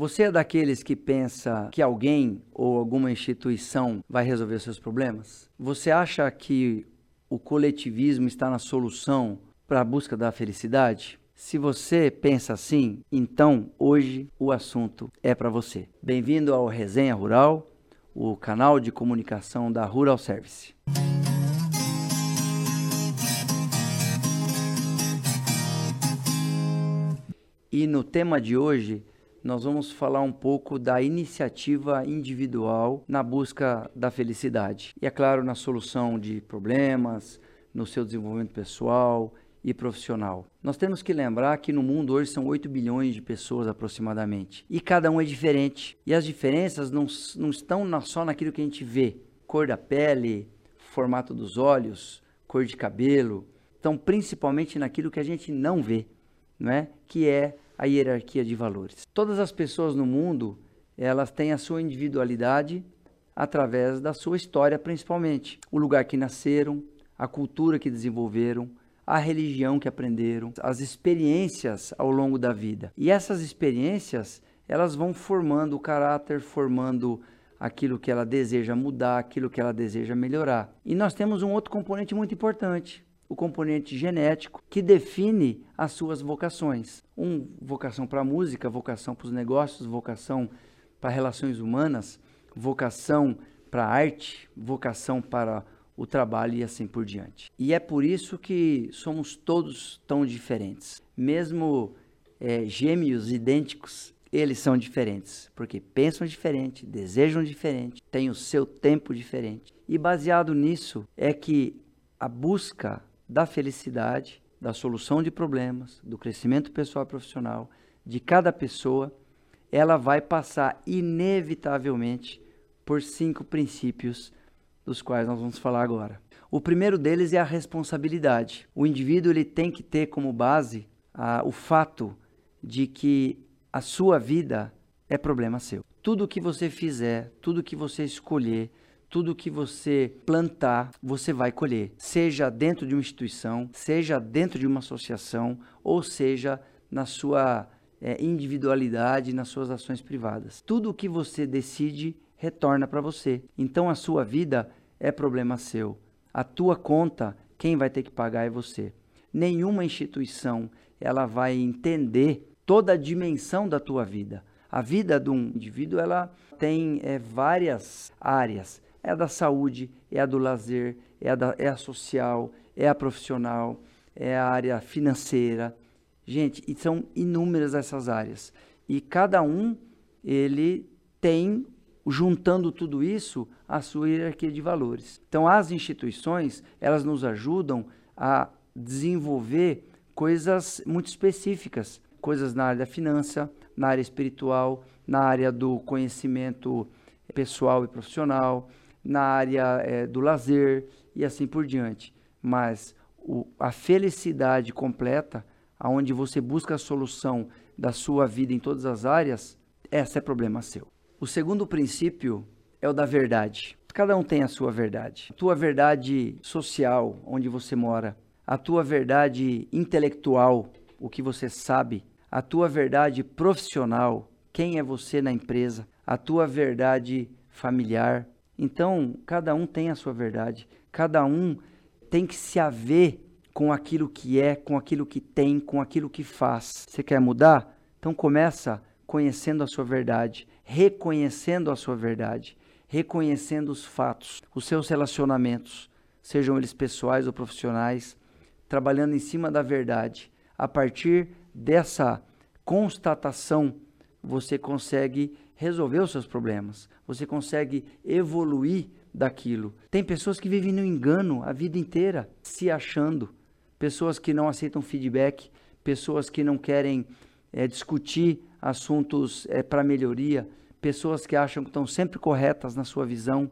Você é daqueles que pensa que alguém ou alguma instituição vai resolver seus problemas? Você acha que o coletivismo está na solução para a busca da felicidade? Se você pensa assim, então hoje o assunto é para você. Bem-vindo ao Resenha Rural, o canal de comunicação da Rural Service. E no tema de hoje, nós vamos falar um pouco da iniciativa individual na busca da felicidade. E é claro, na solução de problemas, no seu desenvolvimento pessoal e profissional. Nós temos que lembrar que no mundo hoje são 8 bilhões de pessoas aproximadamente. E cada um é diferente. E as diferenças não, não estão só naquilo que a gente vê. Cor da pele, formato dos olhos, cor de cabelo. Estão principalmente naquilo que a gente não vê, não é? que é a hierarquia de valores. Todas as pessoas no mundo, elas têm a sua individualidade através da sua história principalmente. O lugar que nasceram, a cultura que desenvolveram, a religião que aprenderam, as experiências ao longo da vida. E essas experiências, elas vão formando o caráter, formando aquilo que ela deseja mudar, aquilo que ela deseja melhorar. E nós temos um outro componente muito importante, o componente genético, que define as suas vocações. Um vocação para a música, vocação para os negócios, vocação para relações humanas, vocação para a arte, vocação para o trabalho e assim por diante. E é por isso que somos todos tão diferentes. Mesmo é, gêmeos idênticos, eles são diferentes, porque pensam diferente, desejam diferente, têm o seu tempo diferente. E baseado nisso é que a busca da felicidade, da solução de problemas, do crescimento pessoal e profissional de cada pessoa, ela vai passar inevitavelmente por cinco princípios dos quais nós vamos falar agora. O primeiro deles é a responsabilidade. O indivíduo ele tem que ter como base ah, o fato de que a sua vida é problema seu. Tudo que você fizer, tudo que você escolher, tudo que você plantar, você vai colher. Seja dentro de uma instituição, seja dentro de uma associação, ou seja na sua é, individualidade, nas suas ações privadas. Tudo o que você decide retorna para você. Então a sua vida é problema seu. A tua conta, quem vai ter que pagar é você. Nenhuma instituição ela vai entender toda a dimensão da tua vida. A vida de um indivíduo ela tem é, várias áreas. É a da saúde, é a do lazer, é a, da, é a social, é a profissional, é a área financeira. Gente, e são inúmeras essas áreas. E cada um ele tem juntando tudo isso à sua hierarquia de valores. Então, as instituições, elas nos ajudam a desenvolver coisas muito específicas, coisas na área da finança, na área espiritual, na área do conhecimento pessoal e profissional, na área é, do lazer e assim por diante. Mas o, a felicidade completa, aonde você busca a solução da sua vida em todas as áreas, essa é problema seu. O segundo princípio é o da verdade. Cada um tem a sua verdade. A tua verdade social, onde você mora, a tua verdade intelectual, o que você sabe, a tua verdade profissional, quem é você na empresa, a tua verdade familiar. Então, cada um tem a sua verdade. Cada um tem que se haver com aquilo que é, com aquilo que tem, com aquilo que faz. Você quer mudar? Então começa conhecendo a sua verdade, reconhecendo a sua verdade, reconhecendo os fatos, os seus relacionamentos, sejam eles pessoais ou profissionais, trabalhando em cima da verdade. A partir dessa constatação, você consegue resolver os seus problemas, você consegue evoluir daquilo. Tem pessoas que vivem no engano a vida inteira, se achando, pessoas que não aceitam feedback, pessoas que não querem é, discutir assuntos é, para melhoria, pessoas que acham que estão sempre corretas na sua visão.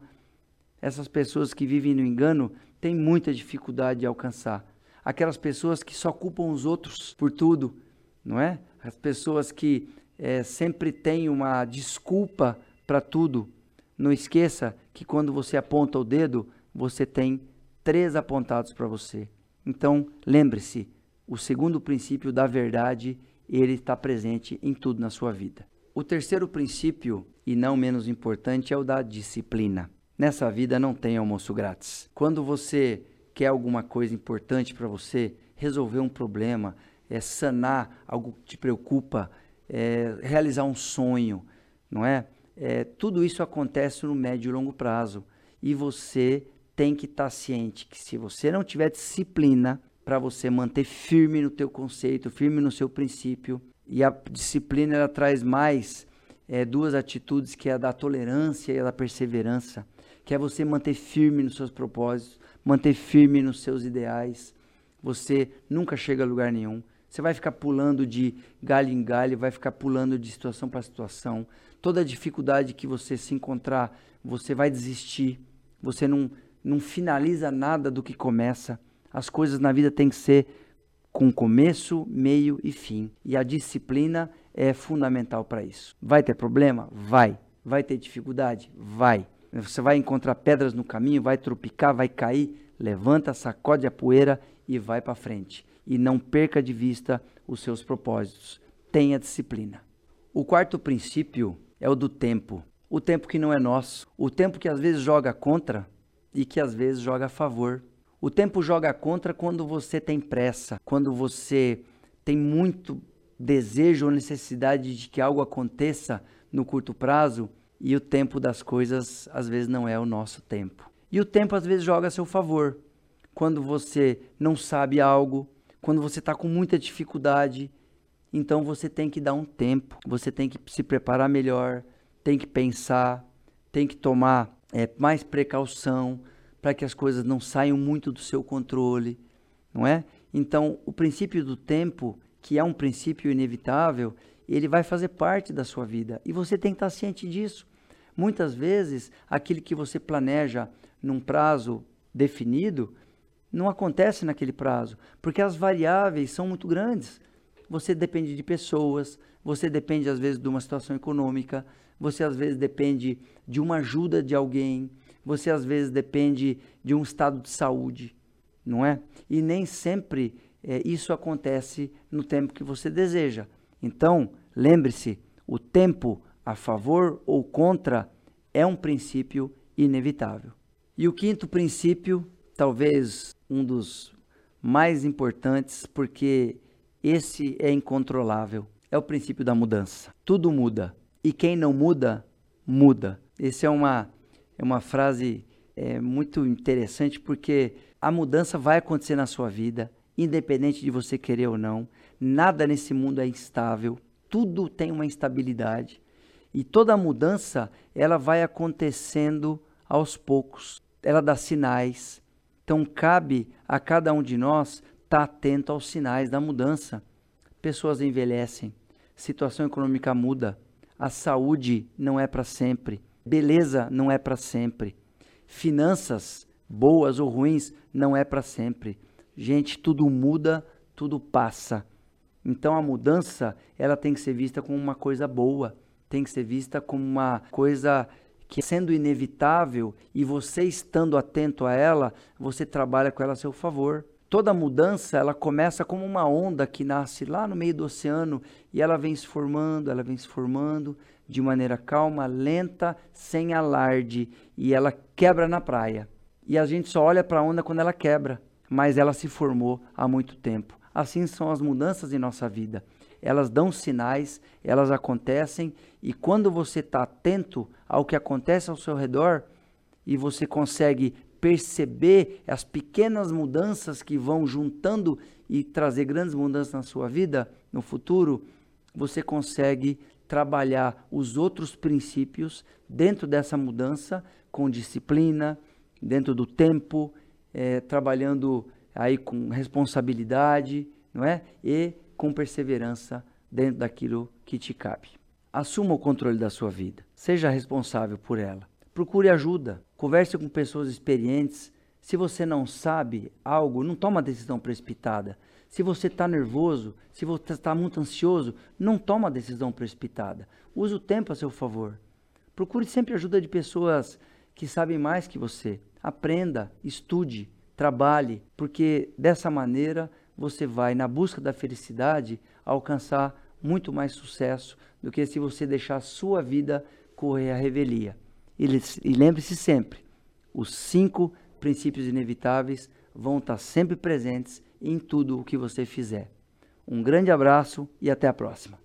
Essas pessoas que vivem no engano têm muita dificuldade de alcançar. Aquelas pessoas que só culpam os outros por tudo, não é? As pessoas que é, sempre têm uma desculpa para tudo. Não esqueça que quando você aponta o dedo, você tem três apontados para você. Então, lembre-se, o segundo princípio da verdade ele está presente em tudo na sua vida. O terceiro princípio, e não menos importante, é o da disciplina. Nessa vida não tem almoço grátis. Quando você quer alguma coisa importante para você, resolver um problema, é sanar algo que te preocupa, é realizar um sonho, não é? é? Tudo isso acontece no médio e longo prazo. E você tem que estar tá ciente que se você não tiver disciplina para você manter firme no teu conceito, firme no seu princípio, e a disciplina ela traz mais é, duas atitudes que é a da tolerância e a da perseverança, que é você manter firme nos seus propósitos, manter firme nos seus ideais. Você nunca chega a lugar nenhum. Você vai ficar pulando de galho em galho, vai ficar pulando de situação para situação. Toda dificuldade que você se encontrar, você vai desistir. Você não, não finaliza nada do que começa. As coisas na vida têm que ser com começo, meio e fim. E a disciplina é fundamental para isso. Vai ter problema? Vai. Vai ter dificuldade? Vai. Você vai encontrar pedras no caminho, vai tropicar, vai cair. Levanta, sacode a poeira e vai para frente. E não perca de vista os seus propósitos. Tenha disciplina. O quarto princípio é o do tempo. O tempo que não é nosso. O tempo que às vezes joga contra e que às vezes joga a favor. O tempo joga contra quando você tem pressa, quando você tem muito desejo ou necessidade de que algo aconteça no curto prazo e o tempo das coisas às vezes não é o nosso tempo. E o tempo às vezes joga a seu favor. Quando você não sabe algo, quando você está com muita dificuldade, então você tem que dar um tempo, você tem que se preparar melhor, tem que pensar, tem que tomar é, mais precaução, para que as coisas não saiam muito do seu controle, não é? Então, o princípio do tempo, que é um princípio inevitável, ele vai fazer parte da sua vida e você tem que estar ciente disso. Muitas vezes, aquilo que você planeja num prazo definido não acontece naquele prazo, porque as variáveis são muito grandes. Você depende de pessoas, você depende às vezes de uma situação econômica, você às vezes depende de uma ajuda de alguém, você às vezes depende de um estado de saúde, não é? E nem sempre é, isso acontece no tempo que você deseja. Então, lembre-se: o tempo a favor ou contra é um princípio inevitável. E o quinto princípio, talvez um dos mais importantes, porque esse é incontrolável, é o princípio da mudança. Tudo muda e quem não muda, muda. Esse é uma é uma frase é, muito interessante porque a mudança vai acontecer na sua vida, independente de você querer ou não. Nada nesse mundo é instável, tudo tem uma instabilidade. E toda mudança, ela vai acontecendo aos poucos. Ela dá sinais. Então cabe a cada um de nós estar tá atento aos sinais da mudança. Pessoas envelhecem, situação econômica muda, a saúde não é para sempre Beleza não é para sempre. Finanças, boas ou ruins, não é para sempre. Gente, tudo muda, tudo passa. Então a mudança, ela tem que ser vista como uma coisa boa, tem que ser vista como uma coisa que sendo inevitável e você estando atento a ela, você trabalha com ela a seu favor. Toda mudança, ela começa como uma onda que nasce lá no meio do oceano e ela vem se formando, ela vem se formando, de maneira calma, lenta, sem alarde, e ela quebra na praia. E a gente só olha para a onda quando ela quebra, mas ela se formou há muito tempo. Assim são as mudanças em nossa vida. Elas dão sinais, elas acontecem, e quando você está atento ao que acontece ao seu redor e você consegue perceber as pequenas mudanças que vão juntando e trazer grandes mudanças na sua vida no futuro, você consegue trabalhar os outros princípios dentro dessa mudança com disciplina, dentro do tempo, é, trabalhando aí com responsabilidade, não é? E com perseverança dentro daquilo que te cabe. Assuma o controle da sua vida. Seja responsável por ela. Procure ajuda. Converse com pessoas experientes. Se você não sabe algo, não toma decisão precipitada. Se você está nervoso, se você está muito ansioso, não toma decisão precipitada. Use o tempo a seu favor. Procure sempre ajuda de pessoas que sabem mais que você. Aprenda, estude, trabalhe, porque dessa maneira você vai, na busca da felicidade, alcançar muito mais sucesso do que se você deixar a sua vida correr a revelia. E, e lembre-se sempre, os cinco princípios inevitáveis vão estar sempre presentes em tudo o que você fizer. Um grande abraço e até a próxima.